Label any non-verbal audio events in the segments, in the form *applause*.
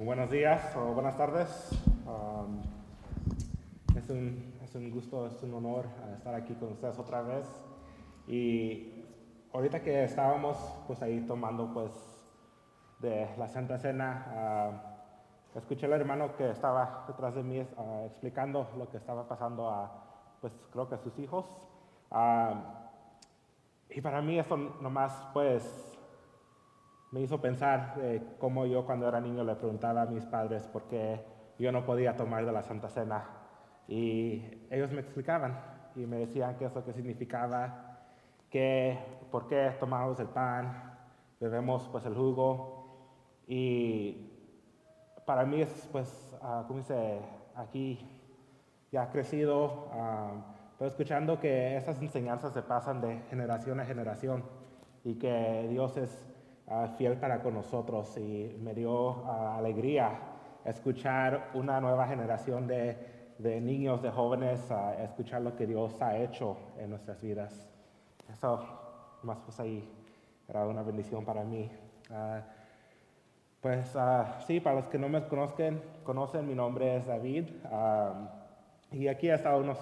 Buenos días o buenas tardes. Um, es, un, es, un, gusto, es un honor estar aquí con ustedes otra vez. Y ahorita que estábamos pues ahí tomando pues de la Santa Cena, uh, escuché al hermano que estaba detrás de mí uh, explicando lo que estaba pasando a pues creo que a sus hijos. Um, y para mí eso nomás pues me hizo pensar eh, cómo yo cuando era niño le preguntaba a mis padres por qué yo no podía tomar de la Santa Cena. Y ellos me explicaban y me decían que eso qué significaba, que por qué tomamos el pan, bebemos pues el jugo. Y para mí es pues, uh, como dice, aquí ya crecido, uh, pero escuchando que esas enseñanzas se pasan de generación a generación y que Dios es uh, fiel para con nosotros y me dio uh, alegría escuchar una nueva generación de, de niños, de jóvenes, uh, escuchar lo que Dios ha hecho en nuestras vidas. Eso, más pues ahí, era una bendición para mí. pues sí, para los que no me conozcan, conocen, mi nombre es David y aquí he estado unos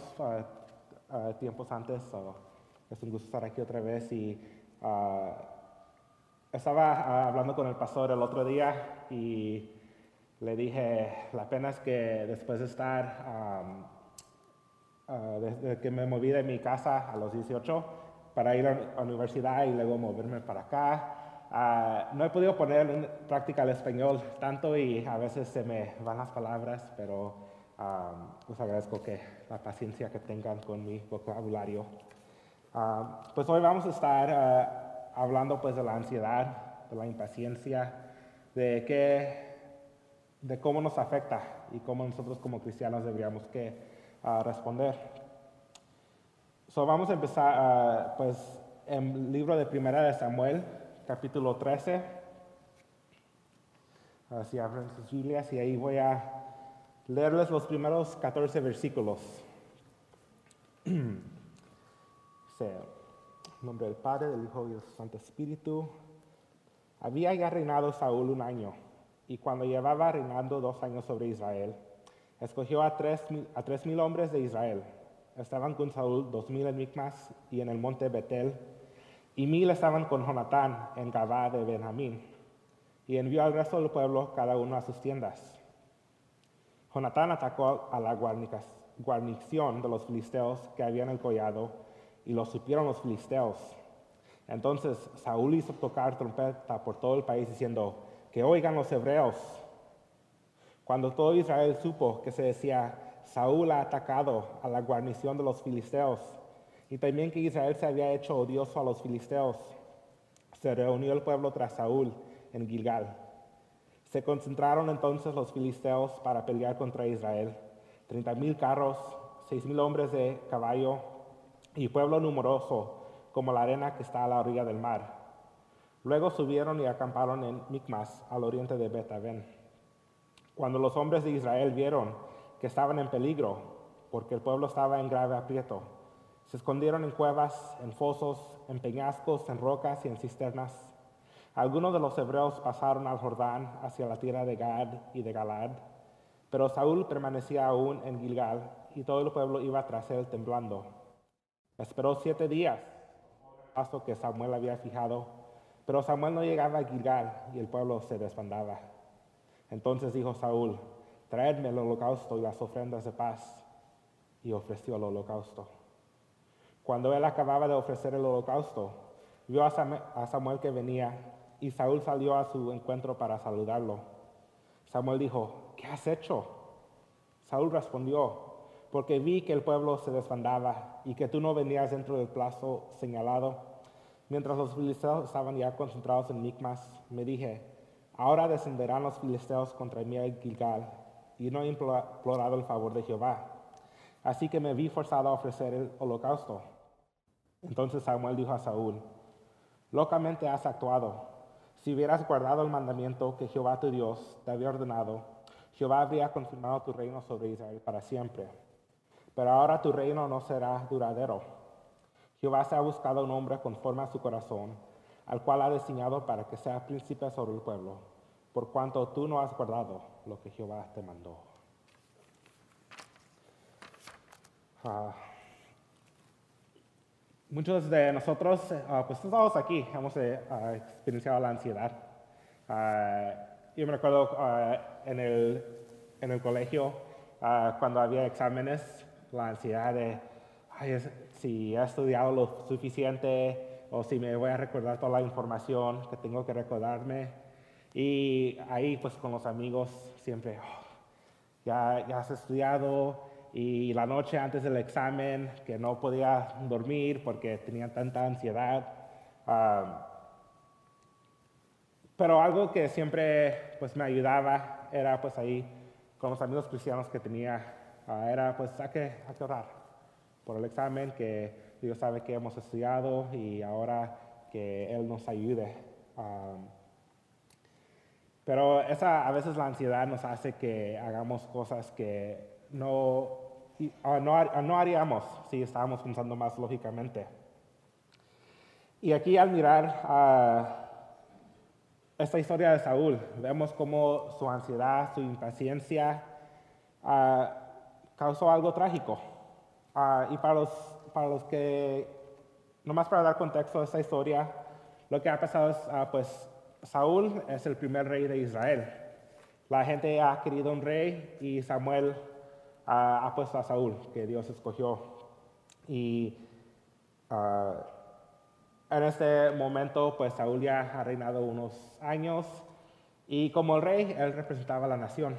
tiempos antes, es un gusto estar aquí otra vez y estaba ah, hablando con el pastor el otro día y le dije, la pena es que después de estar, uh, desde que me moví de mi casa a los 18 para ir a la universidad y luego moverme para acá, uh, no he podido poner en práctica el español tanto y a veces se me van las palabras, pero um, les agradezco que la paciencia que tengan con mi vocabulario. pues hoy vamos a estar hablando pues de la ansiedad, de la impaciencia, de, qué, de cómo nos afecta y cómo nosotros como cristianos deberíamos que uh, responder. So, vamos a empezar uh, pues en el libro de Primera de Samuel, capítulo 13. Así abren sus Biblias y ahí voy a leerles los primeros 14 versículos. *clears throat* nombre del Padre, del Hijo y del Santo Espíritu. Había ya reinado Saúl un año, y cuando llevaba reinando dos años sobre Israel, escogió a tres, mil hombres de Israel. Estaban con Saúl dos mil en Micmas y en el monte Betel, y mil estaban con Jonatán en Gabá de Benjamín, y envió al resto del pueblo cada uno a sus tiendas. Jonatán atacó a la guarnición de los filisteos que habían encollado y lo supieron los filisteos. Entonces Saúl hizo tocar trompeta por todo el país diciendo, que oigan los hebreos. Cuando todo Israel supo que se decía, Saúl ha atacado a la guarnición de los filisteos, y también que Israel se había hecho odioso a los filisteos, se reunió el pueblo tras Saúl en Gilgal. Se concentraron entonces los filisteos para pelear contra Israel. Treinta mil carros, seis mil hombres de caballo, y pueblo numeroso como la arena que está a la orilla del mar. Luego subieron y acamparon en Micmas, al oriente de Betaben. Cuando los hombres de Israel vieron que estaban en peligro, porque el pueblo estaba en grave aprieto, se escondieron en cuevas, en fosos, en peñascos, en rocas y en cisternas. Algunos de los hebreos pasaron al Jordán hacia la tierra de Gad y de Galad, pero Saúl permanecía aún en Gilgal y todo el pueblo iba tras él temblando. Esperó siete días, paso que Samuel había fijado, pero Samuel no llegaba a Gilgal y el pueblo se desbandaba. Entonces dijo Saúl, traedme el holocausto y las ofrendas de paz. Y ofreció el holocausto. Cuando él acababa de ofrecer el holocausto, vio a Samuel que venía y Saúl salió a su encuentro para saludarlo. Samuel dijo, ¿qué has hecho? Saúl respondió, porque vi que el pueblo se desbandaba y que tú no venías dentro del plazo señalado. Mientras los filisteos estaban ya concentrados en Micmas, me dije, ahora descenderán los filisteos contra mí en Gilgal, y no he implorado el favor de Jehová. Así que me vi forzado a ofrecer el holocausto. Entonces Samuel dijo a Saúl, locamente has actuado. Si hubieras guardado el mandamiento que Jehová tu Dios te había ordenado, Jehová habría confirmado tu reino sobre Israel para siempre pero ahora tu reino no será duradero. Jehová se ha buscado un hombre conforme a su corazón, al cual ha diseñado para que sea príncipe sobre el pueblo. por cuanto tú no has guardado lo que Jehová te mandó. Ah, muchos de nosotros, ah, pues todos aquí, hemos ah, experienciado la ansiedad. yo me recuerdo en, el, en el colegio, cuando había exámenes, la ansiedad de si he estudiado lo suficiente o si me voy a recordar toda la información que tengo que recordarme. Y ahí pues con los amigos siempre, oh, ya, ya has estudiado y la noche antes del examen que no podía dormir porque tenía tanta ansiedad. pero algo que siempre pues me ayudaba era pues ahí con los amigos cristianos que tenía, ah, era pues hay que, hay que orar por el examen que Dios sabe que hemos estudiado y ahora que Él nos ayude. Pero esa, a veces la ansiedad nos hace que hagamos cosas que no, ah, no, no haríamos si estábamos pensando más lógicamente. Y aquí al mirar a esta historia de Saúl, vemos cómo su ansiedad, su impaciencia uh, causó algo trágico. Uh, y para los, para los que, nomás para dar contexto a esta historia, lo que ha pasado es, pues, Saúl es el primer rey de Israel. La gente ha querido un rey y Samuel ha, puesto a Saúl, que Dios escogió. Y ah, en este momento, pues Saúl ya ha reinado unos años y como el rey, él representaba a la nación.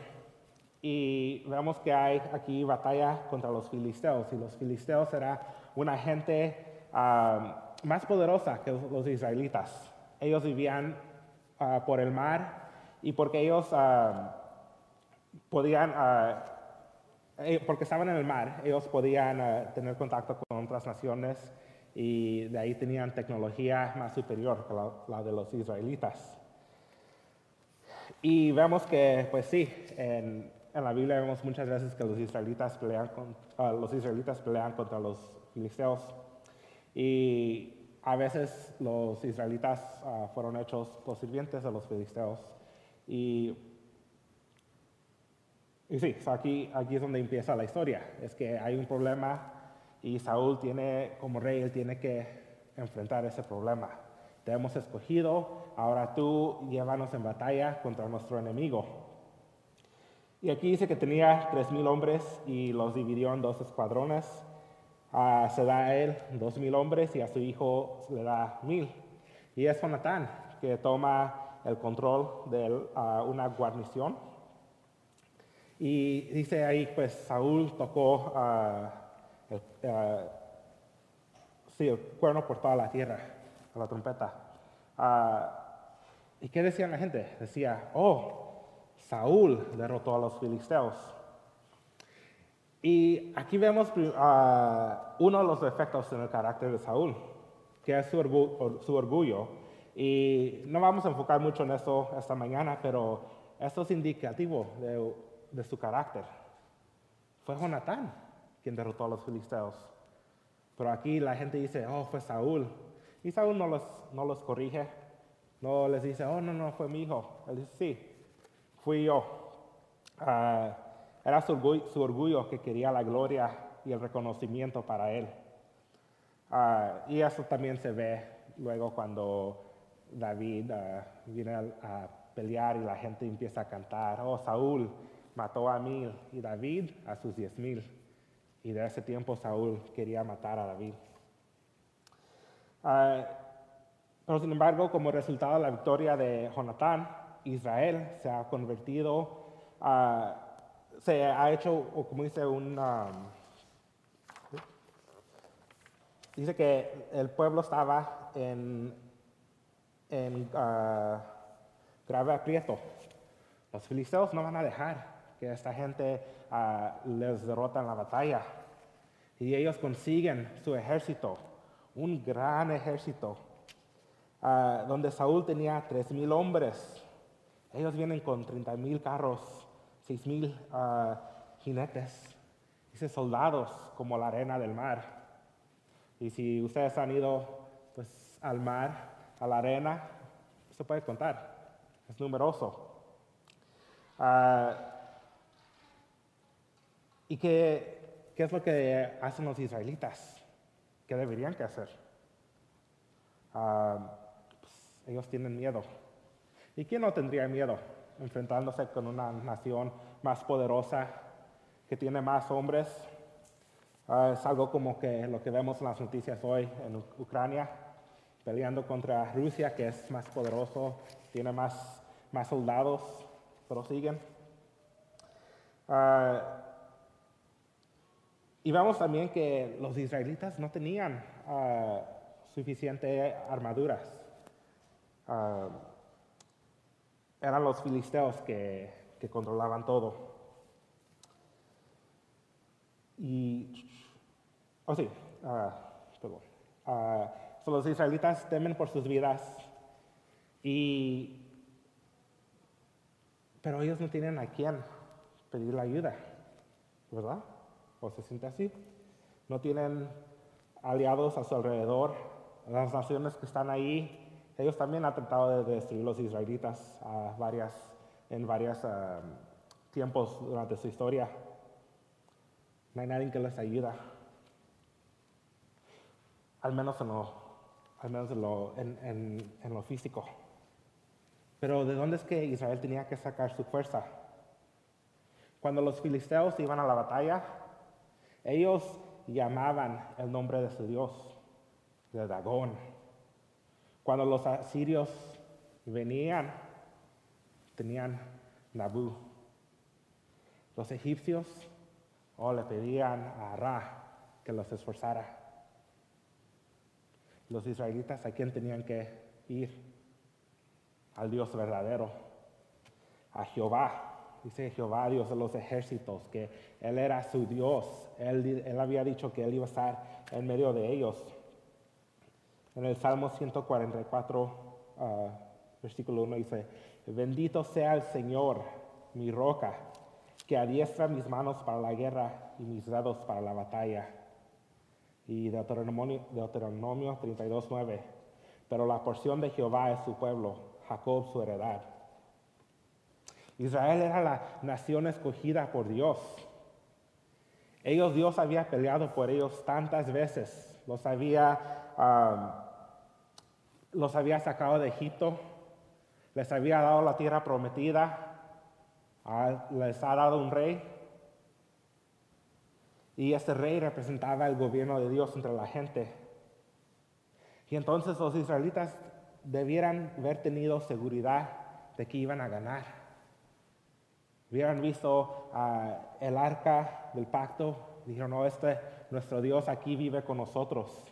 Y vemos que hay aquí batalla contra los filisteos. Y los filisteos era una gente ah, más poderosa que los israelitas. Ellos vivían Ah, por el mar y porque ellos ah, podían, eh, porque estaban en el mar, ellos podían tener contacto con otras naciones y de ahí tenían tecnología más superior que la, de los israelitas. Y vemos que, pues sí, en, en, la Biblia vemos muchas veces que los israelitas pelean, con, los israelitas pelean contra los filisteos. Y a veces los israelitas ah, fueron hechos los sirvientes de los filisteos. Y, y sí, aquí, aquí es donde empieza la historia. Es que hay un problema y Saúl tiene, como rey, él tiene que enfrentar ese problema. Te hemos escogido, ahora tú llévanos en batalla contra nuestro enemigo. Y aquí dice que tenía tres mil hombres y los dividió en dos escuadrones se da a él dos mil hombres y a su hijo le da mil. Y es Jonatán que toma el control de una guarnición. Y dice ahí, pues Saúl tocó el, sí, el cuerno por toda la tierra, a la trompeta. ¿Y qué decía la gente? Decía, oh, Saúl derrotó a los filisteos. Y aquí vemos uno de los efectos en el carácter de Saúl, que es su, orgullo. Y no vamos a enfocar mucho en eso esta mañana, pero esto es indicativo de, su carácter. Fue Jonatán quien derrotó a los filisteos. Pero aquí la gente dice, oh, fue Saúl. Y Saúl no los, no los corrige, no les dice, oh, no, no, fue mi hijo. Él dice, sí, fui yo. Uh, era su orgullo, que quería la gloria y el reconocimiento para él. Ah, y eso también se ve luego cuando David ah, viene a, pelear y la gente empieza a cantar, oh, Saúl mató a mil y David a sus diez mil. Y de ese tiempo Saúl quería matar a David. Ah, pero sin embargo, como resultado de la victoria de Jonatán, Israel se ha convertido a se ha hecho, o como dice un... dice que el pueblo estaba en, en uh, grave aprieto. Los filisteos no van a dejar que esta gente uh, les derrota en la batalla. Y ellos consiguen su ejército, un gran ejército, donde Saúl tenía tres mil hombres. Ellos vienen con 30 mil carros seis mil ah, jinetes, dice soldados como la arena del mar. Y si ustedes han ido pues, al mar, a la arena, se puede contar, es numeroso. Ah, ¿Y qué, qué es lo que hacen los israelitas? ¿Qué deberían hacer? Ah, pues, ellos tienen miedo. ¿Y quién no tendría miedo enfrentándose con una nación más poderosa, que tiene más hombres? Ah, es algo como que lo que vemos en las noticias hoy en Ucrania, peleando contra Rusia, que es más poderoso, tiene más, más soldados, pero siguen. Uh, y vemos también que los israelitas no tenían uh, suficiente armaduras. Eran los filisteos que, que controlaban todo. Y, oh sí, perdón. los israelitas temen por sus vidas y pero ellos no tienen a quién pedir la ayuda, ¿verdad? ¿O se siente así? No tienen aliados a su alrededor. Las naciones que están ahí, ellos también han tratado de destruir los israelitas en varios um, tiempos durante su historia. No hay nadie que les ayuda. Al menos en lo, en lo físico. Pero ¿de dónde es que Israel tenía que sacar su fuerza? Cuando los filisteos iban a la batalla, ellos llamaban el nombre de su Dios, de Dagón. Cuando los asirios venían, tenían Nabu. Los egipcios oh, le pedían a Ra que los esforzara. Los israelitas, ¿a quién tenían que ir? al Dios verdadero, a Jehová. Dice Jehová, Dios de los ejércitos, que Él era su Dios. Él, había dicho que Él iba a estar en medio de ellos. En el Salmo 144, ah, versículo 1 dice, bendito sea el Señor, mi roca, que adiestra mis manos para la guerra y mis dedos para la batalla. Y Deuteronomio, Deuteronomio 32, 9, pero la porción de Jehová es su pueblo Jacob su heredad. Israel era la nación escogida por Dios. Ellos, Dios había peleado por ellos tantas veces. Los había, los había sacado de Egipto, les había dado la tierra prometida, les ha dado un rey. Y ese rey representaba el gobierno de Dios entre la gente. Y entonces los israelitas debieran haber tenido seguridad de que iban a ganar. Hubieran visto ah, el arca del pacto, dijeron, no, este, nuestro Dios aquí vive con nosotros.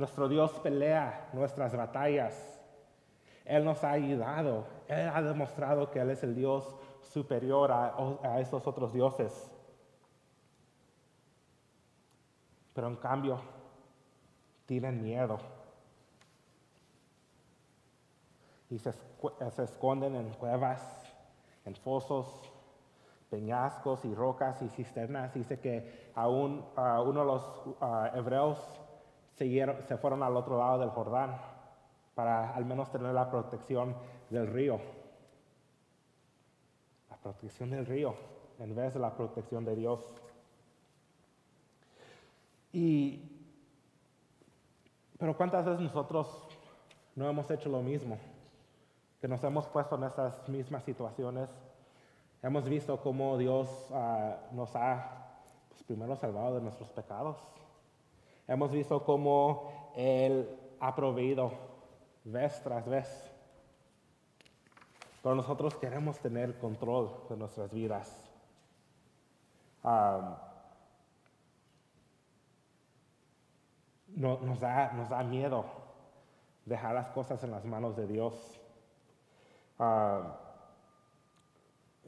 Nuestro Dios pelea nuestras batallas. Él nos ha ayudado. Él ha demostrado que Él es el Dios superior a, esos otros dioses. Pero en cambio, tienen miedo. y se, esconden en cuevas, en fosos, peñascos y rocas y cisternas. Dice que aún uno de los hebreos se, fueron al otro lado del Jordán para al menos tener la protección del río. La protección del río en vez de la protección de Dios. Y, pero ¿cuántas veces nosotros no hemos hecho lo mismo? que nos hemos puesto en estas mismas situaciones, hemos visto cómo Dios ah, nos ha, pues, primero salvado de nuestros pecados. Hemos visto cómo Él ha proveído vez tras vez. Pero nosotros queremos tener control de nuestras vidas. nos, da, nos da miedo dejar las cosas en las manos de Dios.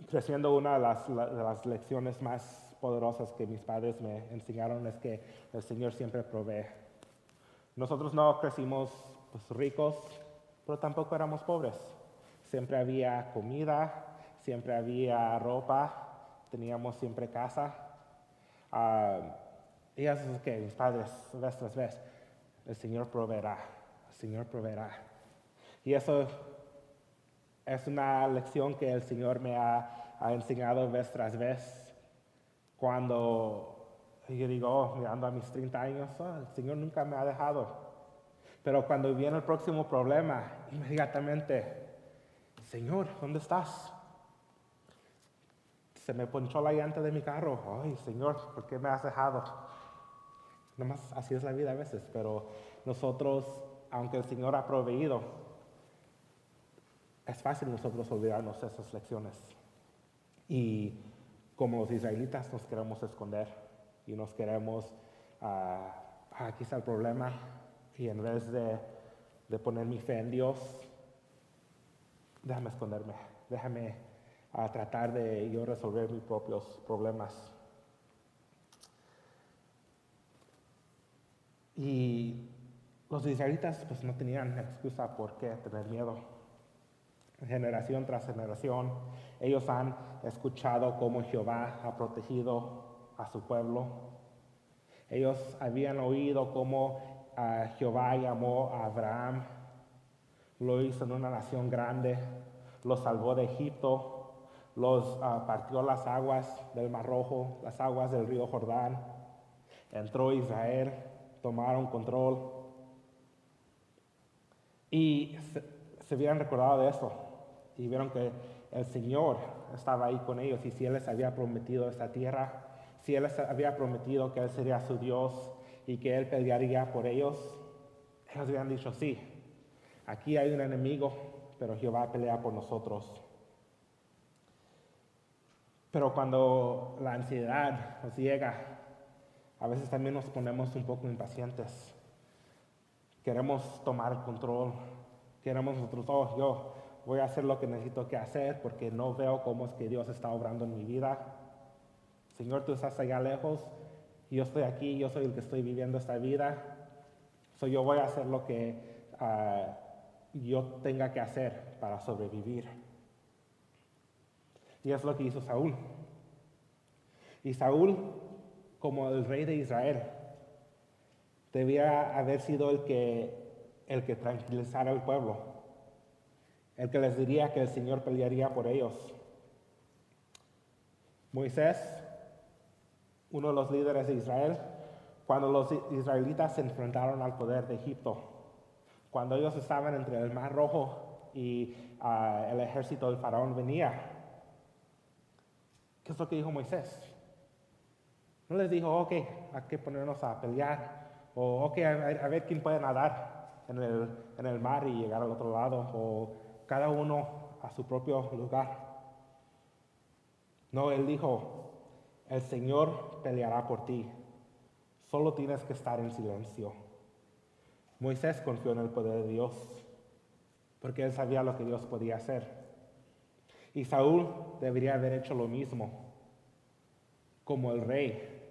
Creciendo, una de las, lecciones más poderosas que mis padres me enseñaron es que el Señor siempre provee. Nosotros no crecimos pues, ricos, pero tampoco éramos pobres. Siempre había comida, siempre había ropa, teníamos siempre casa. Ah, y eso es que mis padres, vez tras vez, el Señor proveerá, el Señor proveerá. Y eso es una lección que el Señor me ha, ha enseñado vez tras vez. Cuando yo digo, oh, mirando a mis 30 años, oh, el Señor nunca me ha dejado. Pero cuando viene el próximo problema, inmediatamente, Señor, ¿dónde estás? Se me ponchó la llanta de mi carro. Ay, Señor, ¿por qué me has dejado? Nomás así es la vida a veces, pero nosotros, aunque el Señor ha proveído, es fácil nosotros olvidarnos esas lecciones. Y como los israelitas nos queremos esconder y nos queremos, uh, aquí está el problema, y en vez de, poner mi fe en Dios, déjame esconderme, déjame a tratar de yo resolver mis propios problemas. Y los israelitas pues no tenían excusa por qué tener miedo. Generación tras generación, ellos han escuchado cómo Jehová ha protegido a su pueblo. Ellos habían oído cómo uh, Jehová llamó a Abraham, lo hizo en una nación grande, lo salvó de Egipto, los uh, partió las aguas del Mar Rojo, las aguas del río Jordán. Entró Israel, tomaron control. Y se, se hubieran recordado de eso y vieron que el Señor estaba ahí con ellos y si Él les había prometido esta tierra, si Él les había prometido que Él sería su Dios y que Él pelearía por ellos, ellos habían dicho sí. Aquí hay un enemigo, pero Jehová pelea por nosotros. Pero cuando la ansiedad nos llega, a veces también nos ponemos un poco impacientes. Queremos tomar el control. Queremos nosotros, oh, yo voy a hacer lo que necesito que hacer porque no veo cómo es que Dios está obrando en mi vida. Señor, tú estás allá lejos yo estoy aquí, yo soy el que estoy viviendo esta vida. So yo voy a hacer lo que uh, yo tenga que hacer para sobrevivir. Y es lo que hizo Saúl. Y Saúl, como el rey de Israel, debía haber sido el que, el que tranquilizara al pueblo, el que les diría que el Señor pelearía por ellos. Moisés, uno de los líderes de Israel, cuando los israelitas se enfrentaron al poder de Egipto, cuando ellos estaban entre el Mar Rojo y uh, el ejército del faraón venía, ¿Qué es lo que dijo Moisés? No les dijo, ok, hay que ponernos a pelear, o ok, a, a ver quién puede nadar en el, en el mar y llegar al otro lado, o cada uno a su propio lugar. No, él dijo, el Señor peleará por ti, solo tienes que estar en silencio. Moisés confió en el poder de Dios, porque él sabía lo que Dios podía hacer. Y Saúl debería haber hecho lo mismo, como el rey.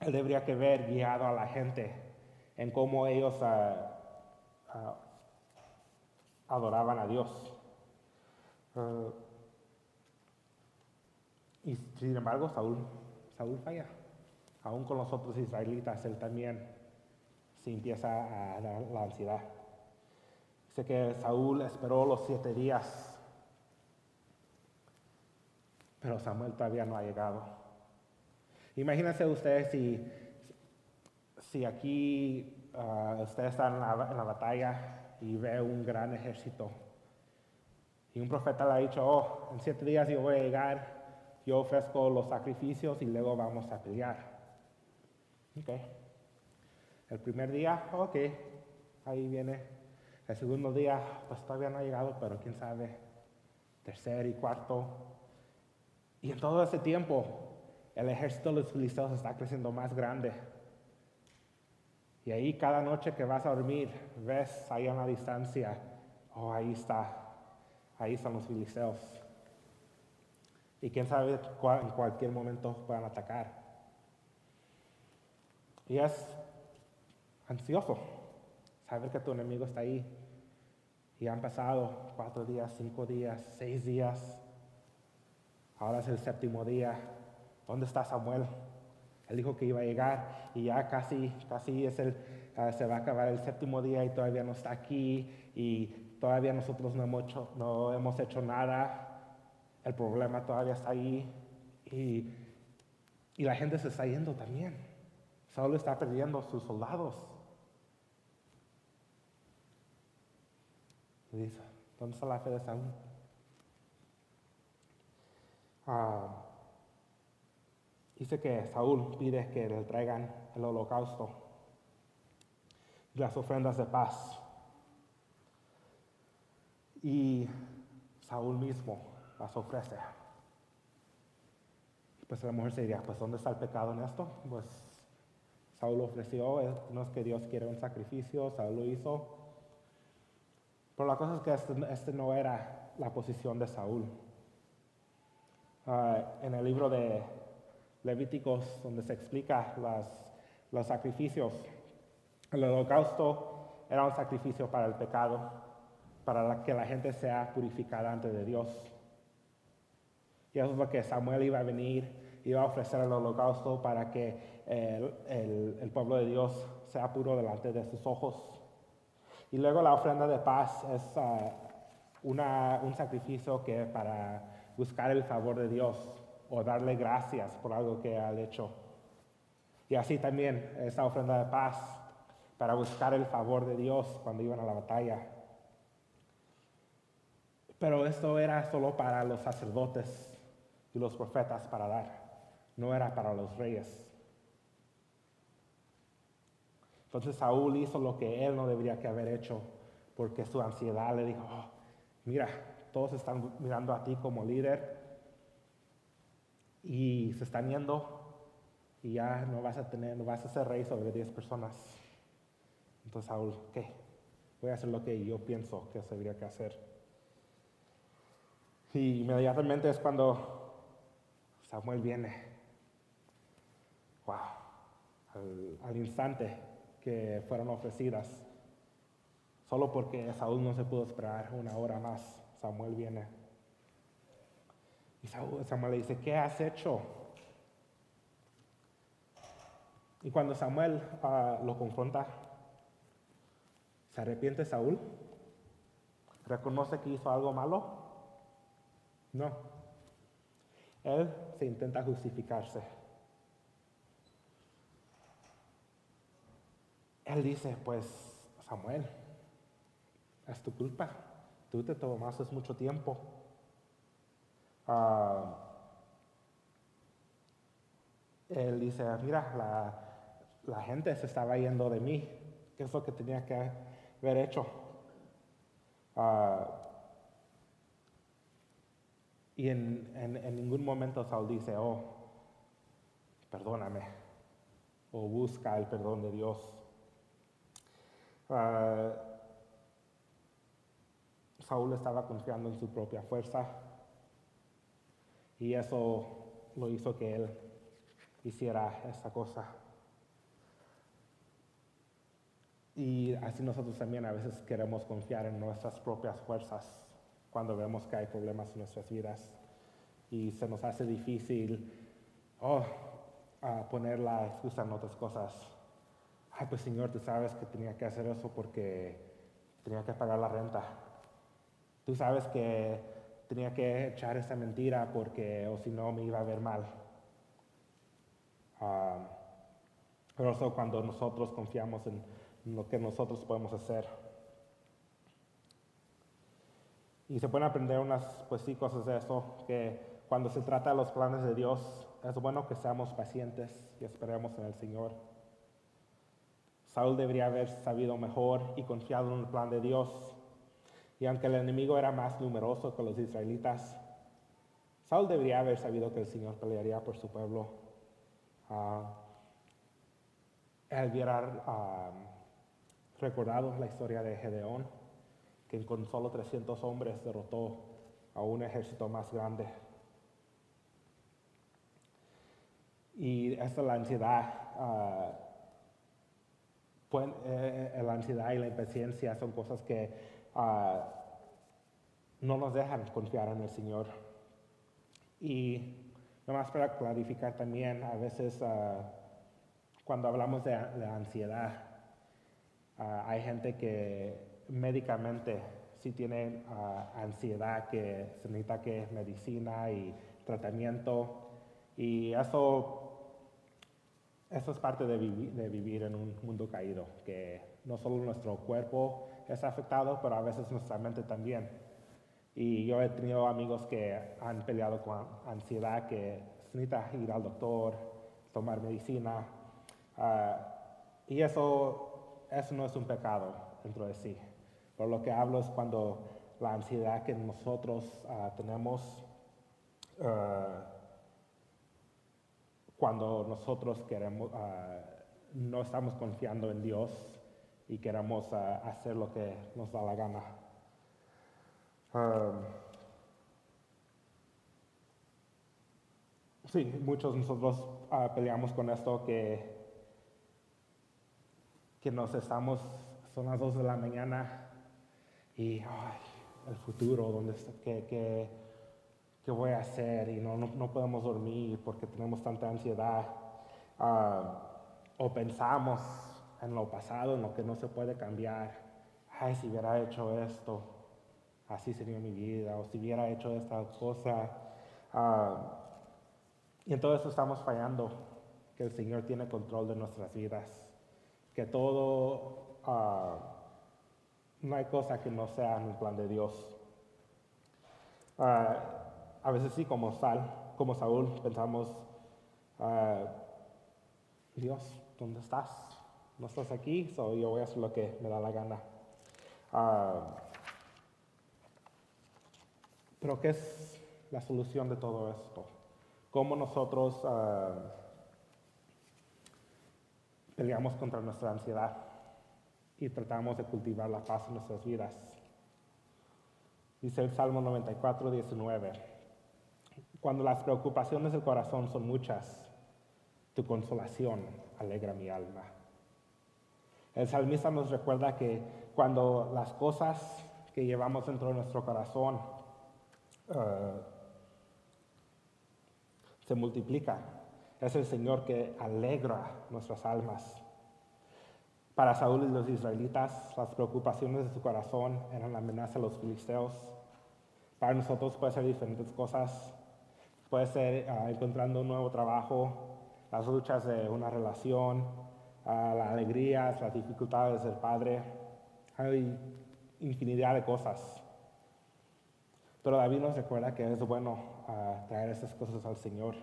Él debería haber guiado a la gente en cómo ellos uh, uh, adoraban a Dios. Uh, y sin embargo, Saúl, Saúl falla. Aún con los otros israelitas, él también se empieza a dar la ansiedad. Dice que Saúl esperó los siete días, pero Samuel todavía no ha llegado. Imagínense ustedes si, si aquí uh, usted está en la, en la, batalla y ve un gran ejército y un profeta le ha dicho, oh, en siete días yo voy a llegar, yo ofrezco los sacrificios y luego vamos a pelear. Ok. El primer día, ok, ahí viene el segundo día, pues todavía no ha llegado, pero quién sabe, tercer y cuarto. Y en todo ese tiempo, el ejército de los filisteos está creciendo más grande. Y ahí cada noche que vas a dormir, ves ahí a la distancia, oh, ahí está, ahí están los filisteos. Y quién sabe en cualquier momento puedan atacar. Y es ansioso saber que tu enemigo está ahí. Y han pasado cuatro días, cinco días, seis días. Ahora es el séptimo día. ¿Dónde está Samuel? Él dijo que iba a llegar y ya casi, casi es el, uh, se va a acabar el séptimo día y todavía no está aquí. Y todavía nosotros no hemos hecho, no hemos hecho nada, el problema todavía está ahí y, y la gente se está yendo también. Saúl está perdiendo sus soldados. Y dice, ¿dónde está la fe de Saúl? Ah, dice que Saúl pide que le traigan el holocausto y las ofrendas de paz. Y Saúl mismo las ofrece. Pues la mujer se diría, pues ¿dónde está el pecado en esto? Pues Saúl ofreció, no es que Dios quiere un sacrificio, Saúl lo hizo. Pero la cosa es que este, este no era la posición de Saúl. Ah, en el libro de Levíticos, donde se explica los sacrificios, el holocausto era un sacrificio para el pecado, para que la gente sea purificada ante de Dios. Y eso es lo que Samuel iba a venir, iba a ofrecer el holocausto para que el, pueblo de Dios sea puro delante de sus ojos. Y luego la ofrenda de paz es una, un sacrificio que para buscar el favor de Dios o darle gracias por algo que ha hecho. Y así también esta ofrenda de paz para buscar el favor de Dios cuando iban a la batalla. Pero esto era solo para los sacerdotes y los profetas para dar, no era para los reyes. Entonces Saúl hizo lo que él no debería que haber hecho, porque su ansiedad le dijo, oh, mira, todos están mirando a ti como líder y se están yendo y ya no vas a tener, no vas a ser rey sobre 10 personas. Entonces Saúl, ¿qué? Voy a hacer lo que yo pienso que se debería que hacer. Y inmediatamente es cuando Samuel viene. Wow. al instante que fueron ofrecidas. Solo porque Saúl no se pudo esperar una hora más, Samuel viene. Y Samuel le dice, ¿qué has hecho? Y cuando Samuel ah, lo confronta, ¿se arrepiente Saúl? ¿Reconoce que hizo algo malo? No. Él se intenta justificarse. Él dice, pues Samuel, es tu culpa, tú te tomaste mucho tiempo. Ah, él dice, mira, la, gente se estaba yendo de mí, ¿qué es lo que tenía que haber hecho? Ah, y en, ningún momento Saúl dice, oh, perdóname, o busca el perdón de Dios. Ah, Saúl estaba confiando en su propia fuerza y eso lo hizo que él hiciera esta cosa. Y así nosotros también a veces queremos confiar en nuestras propias fuerzas cuando vemos que hay problemas en nuestras vidas y se nos hace difícil oh, poner la excusa en otras cosas ay, pues Señor, tú sabes que tenía que hacer eso porque tenía que pagar la renta. Tú sabes que tenía que echar esa mentira porque o si no me iba a ver mal. Ah, pero eso cuando nosotros confiamos en lo que nosotros podemos hacer. Y se pueden aprender unas pues sí, cosas de eso, que cuando se trata de los planes de Dios, es bueno que seamos pacientes y esperemos en el Señor. Saúl debería haber sabido mejor y confiado en el plan de Dios. Y aunque el enemigo era más numeroso que los israelitas, Saúl debería haber sabido que el Señor pelearía por su pueblo. Uh, él hubiera ah, recordado la historia de Gedeón, que con solo 300 hombres derrotó a un ejército más grande. Y esta es la ansiedad ah, eh, eh, la ansiedad y la impaciencia son cosas que ah, no nos dejan confiar en el Señor. Y nomás para clarificar también, a veces ah, cuando hablamos de, ansiedad, ah, hay gente que médicamente si tienen ah, ansiedad que se necesita que medicina y tratamiento. Y eso, eso es parte de, de vivir en un mundo caído, que no solo nuestro cuerpo es afectado, pero a veces nuestra mente también. Y yo he tenido amigos que han peleado con ansiedad, que necesita ir al doctor, tomar medicina. Ah, y eso, eso no es un pecado dentro de sí. Pero lo que hablo es cuando la ansiedad que nosotros uh, tenemos, uh, cuando nosotros queremos, no estamos confiando en Dios y queremos hacer lo que nos da la gana. Sí, muchos de nosotros peleamos con esto que, que nos estamos, son las dos de la mañana y el futuro, ¿dónde qué, qué, qué, voy a hacer? Y no, no, podemos dormir porque tenemos tanta ansiedad. Ah, o pensamos en lo pasado, en lo que no se puede cambiar. Ay, si hubiera hecho esto, así sería mi vida. O si hubiera hecho esta cosa. Ah, y entonces estamos fallando que el Señor tiene control de nuestras vidas. Que todo... Uh, no hay cosa que no sea en el plan de Dios. Ah, a veces sí, como, Sal, como Saúl, pensamos, Dios, ¿dónde estás? No estás aquí, so yo voy a hacer lo que me da la gana. Ah, pero ¿qué es la solución de todo esto? ¿Cómo nosotros peleamos contra nuestra ansiedad? y tratamos de cultivar la paz en nuestras vidas. Dice el Salmo 94, 19. Cuando las preocupaciones del corazón son muchas, tu consolación alegra mi alma. El salmista nos recuerda que cuando las cosas que llevamos dentro de nuestro corazón eh, se multiplican, es el Señor que alegra nuestras almas. Para Saúl y los israelitas, las preocupaciones de su corazón eran la amenaza de los filisteos. Para nosotros puede ser diferentes cosas. Puede ser ah, encontrando un nuevo trabajo, las luchas de una relación, uh, las alegrías, las dificultades del padre. Hay infinidad de cosas. Pero David nos recuerda que es bueno ah, traer esas cosas al Señor.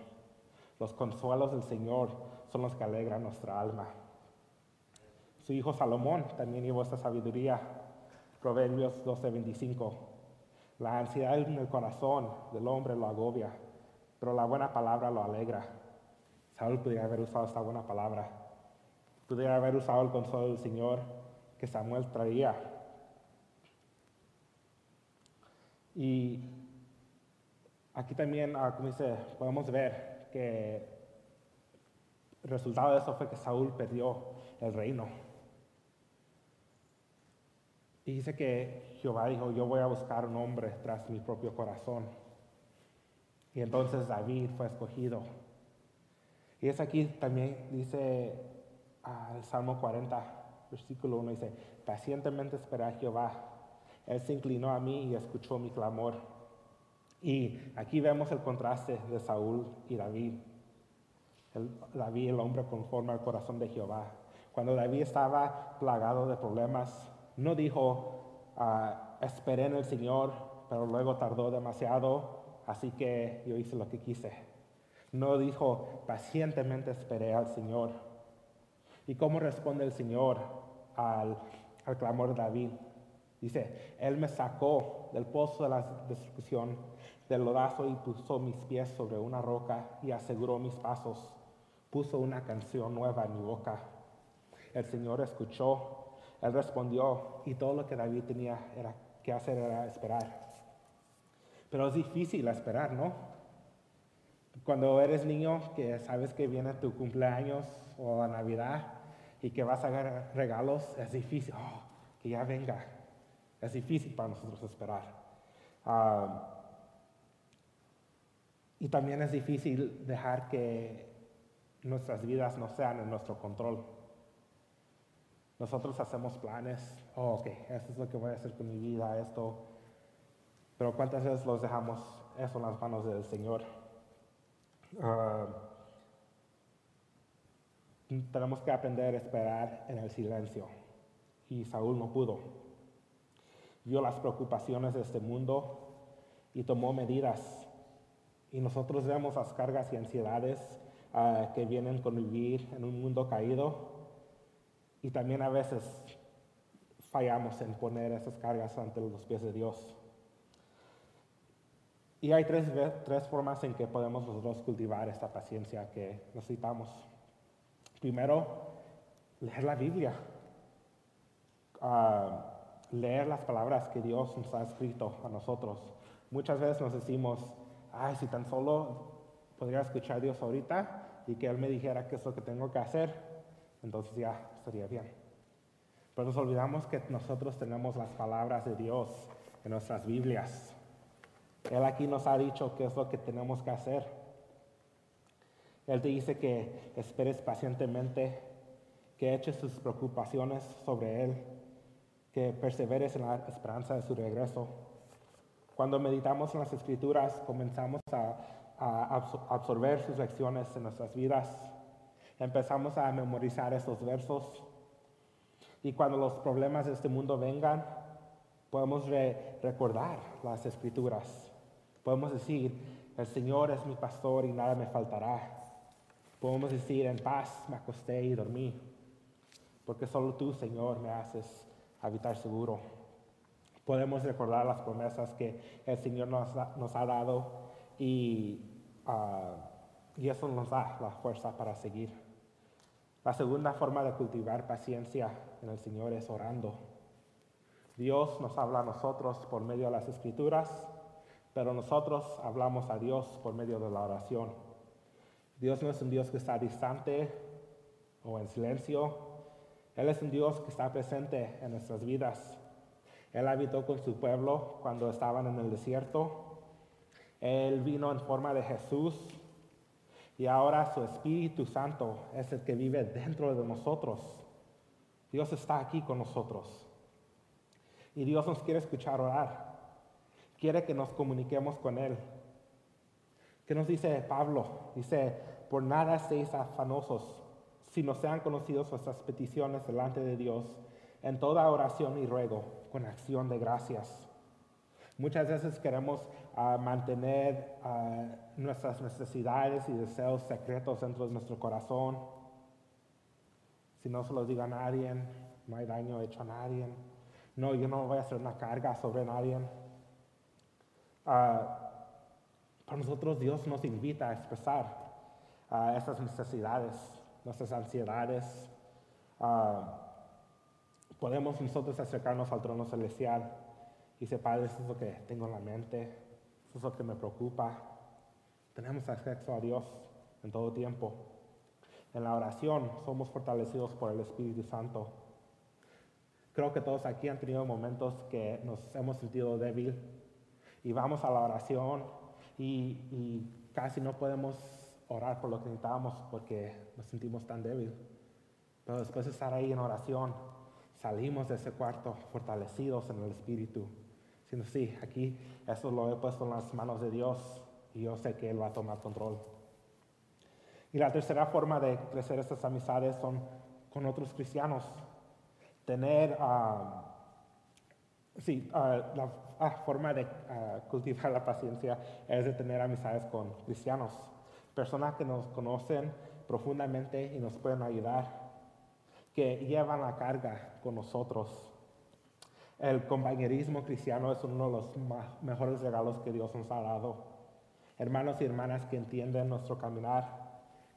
Los consuelos del Señor son los que alegran nuestra alma. Su hijo Salomón también llevó esta sabiduría. Proverbios 12:25. La ansiedad en el corazón del hombre lo agobia, pero la buena palabra lo alegra. Saúl podría haber usado esta buena palabra. Pudiera haber usado el consuelo del Señor que Samuel traía. Y aquí también, ah, como dice, podemos ver que el resultado de eso fue que Saúl perdió el reino. Y dice que Jehová dijo, yo voy a buscar un hombre tras mi propio corazón. Y entonces David fue escogido. Y es aquí también dice el Salmo 40, versículo 1, dice, pacientemente esperé a Jehová. Él se inclinó a mí y escuchó mi clamor. Y aquí vemos el contraste de Saúl y David. David, el hombre conforme al corazón de Jehová. Cuando David estaba plagado de problemas, no dijo, ah, esperé en el Señor, pero luego tardó demasiado, así que yo hice lo que quise. No dijo, pacientemente esperé al Señor. ¿Y cómo responde el Señor al, al clamor de David? Dice, Él me sacó del pozo de la destrucción, del lodazo y puso mis pies sobre una roca y aseguró mis pasos. Puso una canción nueva en mi boca. El Señor escuchó él respondió y todo lo que David tenía era, que hacer era esperar. Pero es difícil esperar, ¿no? Cuando eres niño, que sabes que viene tu cumpleaños o la Navidad y que vas a dar regalos, es difícil, oh, que ya venga. Es difícil para nosotros esperar. Ah, y también es difícil dejar que nuestras vidas no sean en nuestro control. Nosotros hacemos planes, oh, ok, esto es lo que voy a hacer con mi vida, esto. Pero ¿cuántas veces los dejamos eso en las manos del Señor? Ah, tenemos que aprender a esperar en el silencio. Y Saúl no pudo. Vio las preocupaciones de este mundo y tomó medidas. Y nosotros vemos las cargas y ansiedades ah, que vienen con vivir en un mundo caído. Y también a veces fallamos en poner esas cargas ante los pies de Dios. Y hay tres, tres formas en que podemos nosotros cultivar esta paciencia que necesitamos. Primero, leer la Biblia. Ah, leer las palabras que Dios nos ha escrito a nosotros. Muchas veces nos decimos, ay, si tan solo podría escuchar a Dios ahorita y que Él me dijera qué es lo que tengo que hacer, entonces ya estaría bien. Pero nos olvidamos que nosotros tenemos las palabras de Dios en nuestras Biblias. Él aquí nos ha dicho qué es lo que tenemos que hacer. Él te dice que esperes pacientemente, que eches tus preocupaciones sobre Él, que perseveres en la esperanza de su regreso. Cuando meditamos en las escrituras, comenzamos a, absorber sus lecciones en nuestras vidas. Empezamos a memorizar esos versos. Y cuando los problemas de este mundo vengan, podemos recordar las escrituras. Podemos decir, el Señor es mi pastor y nada me faltará. Podemos decir, en paz me acosté y dormí, porque solo tú, Señor, me haces habitar seguro. Podemos recordar las promesas que el Señor nos, ha dado y, ah, y eso nos da la fuerza para seguir. La segunda forma de cultivar paciencia en el Señor es orando. Dios nos habla a nosotros por medio de las escrituras, pero nosotros hablamos a Dios por medio de la oración. Dios no es un Dios que está distante o en silencio. Él es un Dios que está presente en nuestras vidas. Él habitó con su pueblo cuando estaban en el desierto. Él vino en forma de Jesús y ahora su Espíritu Santo es el que vive dentro de nosotros. Dios está aquí con nosotros. Y Dios nos quiere escuchar orar. Quiere que nos comuniquemos con Él. ¿Qué nos dice Pablo? Dice, por nada seáis afanosos, si no sean conocidos vuestras peticiones delante de Dios, en toda oración y ruego, con acción de gracias. Muchas veces queremos ah, mantener ah, nuestras necesidades y deseos secretos dentro de nuestro corazón. Si no se los diga a nadie, no hay daño hecho a nadie. No, yo no voy a hacer una carga sobre nadie. Uh, para nosotros Dios nos invita a expresar uh, estas necesidades, nuestras ansiedades. Uh, podemos nosotros acercarnos al trono celestial y decir, Padre, esto es lo que tengo en la mente, esto es lo que me preocupa. Tenemos acceso a Dios en todo tiempo. En la oración somos fortalecidos por el Espíritu Santo. Creo que todos aquí han tenido momentos que nos hemos sentido débil y vamos a la oración y, casi no podemos orar por lo que necesitábamos porque nos sentimos tan débiles. Pero después de estar ahí en oración, salimos de ese cuarto fortalecidos en el Espíritu. Diciendo, sí, aquí eso lo he puesto en las manos de Dios y yo sé que Él va a tomar control. Y la tercera forma de crecer estas amistades son con otros cristianos. Tener, uh, sí, uh, la ah, forma de ah, cultivar la paciencia es de tener amistades con cristianos, personas que nos conocen profundamente y nos pueden ayudar, que llevan la carga con nosotros. El compañerismo cristiano es uno de los mejores regalos que Dios nos ha dado. Hermanos y hermanas que entienden nuestro caminar,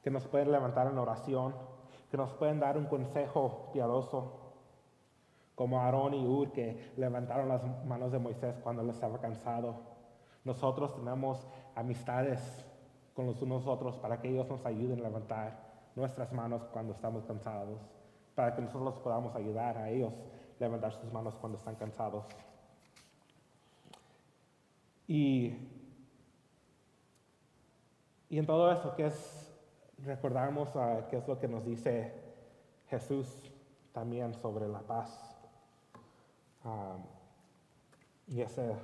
que nos pueden levantar en oración, que nos pueden dar un consejo piadoso, como Aarón y Ur que levantaron las manos de Moisés cuando él estaba cansado. Nosotros tenemos amistades con los unos otros para que ellos nos ayuden a levantar nuestras manos cuando estamos cansados, para que nosotros podamos ayudar a ellos a levantar sus manos cuando están cansados. Y, y en todo eso, ¿qué es? Recordamos uh, qué es lo que nos dice Jesús también sobre la paz. Ah, y ese,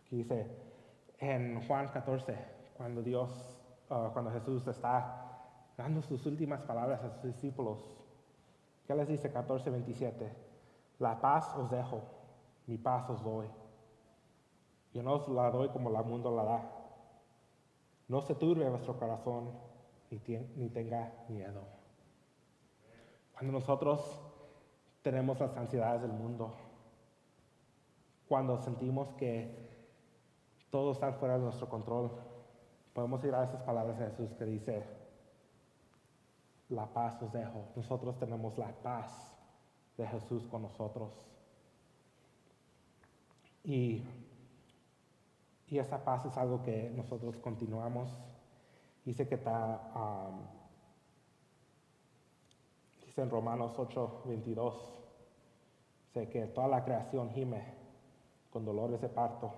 aquí dice, en Juan 14, cuando Dios, ah, cuando Jesús está dando sus últimas palabras a sus discípulos, ¿qué les dice 14, 27? La paz os dejo, mi paz os doy. Yo no os la doy como el mundo la da. No se turbe vuestro corazón ni, ni tenga miedo. Cuando nosotros tenemos las ansiedades del mundo, cuando sentimos que todo está fuera de nuestro control, podemos ir a esas palabras de Jesús que dice, la paz os dejo. Nosotros tenemos la paz de Jesús con nosotros. Y, y esa paz es algo que nosotros continuamos. Dice que está, dice en Romanos 8, 22, dice que toda la creación gime con dolores de parto.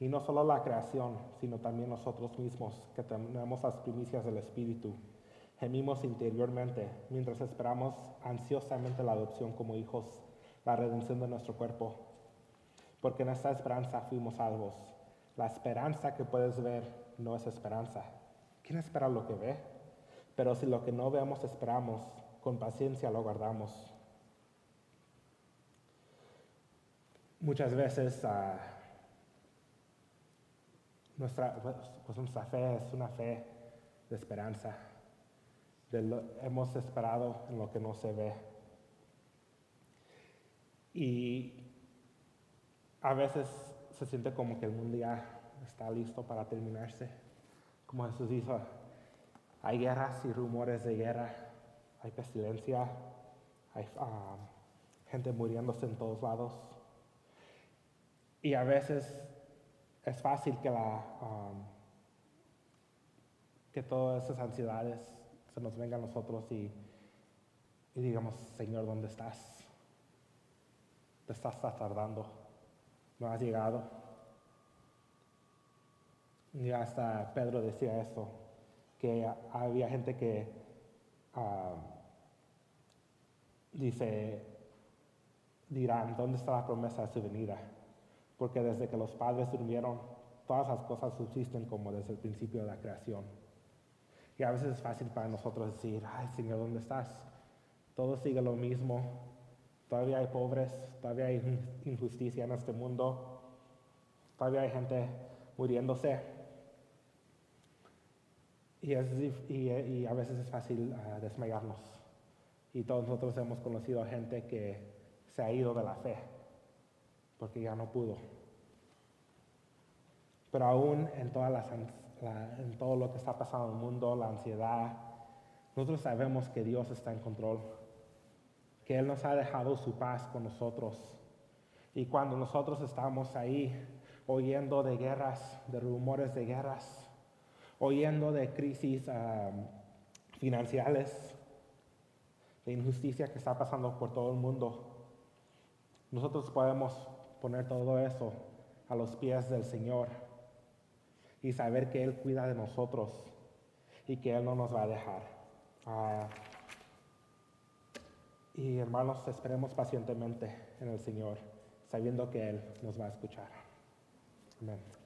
Y no solo la creación, sino también nosotros mismos, que tenemos las primicias del Espíritu. Gemimos interiormente mientras esperamos ansiosamente la adopción como hijos, la redención de nuestro cuerpo. Porque en esta esperanza fuimos salvos. La esperanza que puedes ver no es esperanza. ¿Quién espera lo que ve? Pero si lo que no vemos esperamos, con paciencia lo guardamos. Muchas veces uh, nuestra, pues nuestra fe es una fe de esperanza hemos esperado en lo que no se ve. Y a veces se siente como que el mundo ya está listo para terminarse. Como Jesús dijo, hay guerras y rumores de guerra, hay pestilencia, hay ah, gente muriéndose en todos lados. Y a veces es fácil que, la, ah, que todas esas ansiedades se nos venga a nosotros y, digamos, Señor, ¿dónde estás? Te estás tardando, no has llegado. Y hasta Pedro decía eso, que había gente que ah, dice, dirán, ¿dónde está la promesa de su venida? Porque desde que los padres durmieron, todas las cosas subsisten como desde el principio de la creación. Y a veces es fácil para nosotros decir, ay Señor, ¿dónde estás? Todo sigue lo mismo. Todavía hay pobres, todavía hay injusticia en este mundo, todavía hay gente muriéndose. Y, a veces es fácil uh, desmayarnos. Y todos nosotros hemos conocido a gente que se ha ido de la fe porque ya no pudo. Pero aún en todas las en todo lo que está pasando en el mundo, la ansiedad, nosotros sabemos que Dios está en control, que Él nos ha dejado su paz con nosotros. Y cuando nosotros estamos ahí oyendo de guerras, de rumores de guerras, oyendo de crisis um, financieras, de injusticia que está pasando por todo el mundo, nosotros podemos poner todo eso a los pies del Señor y saber que Él cuida de nosotros y que Él no nos va a dejar. Ah, y hermanos, esperemos pacientemente en el Señor, sabiendo que Él nos va a escuchar. Amén.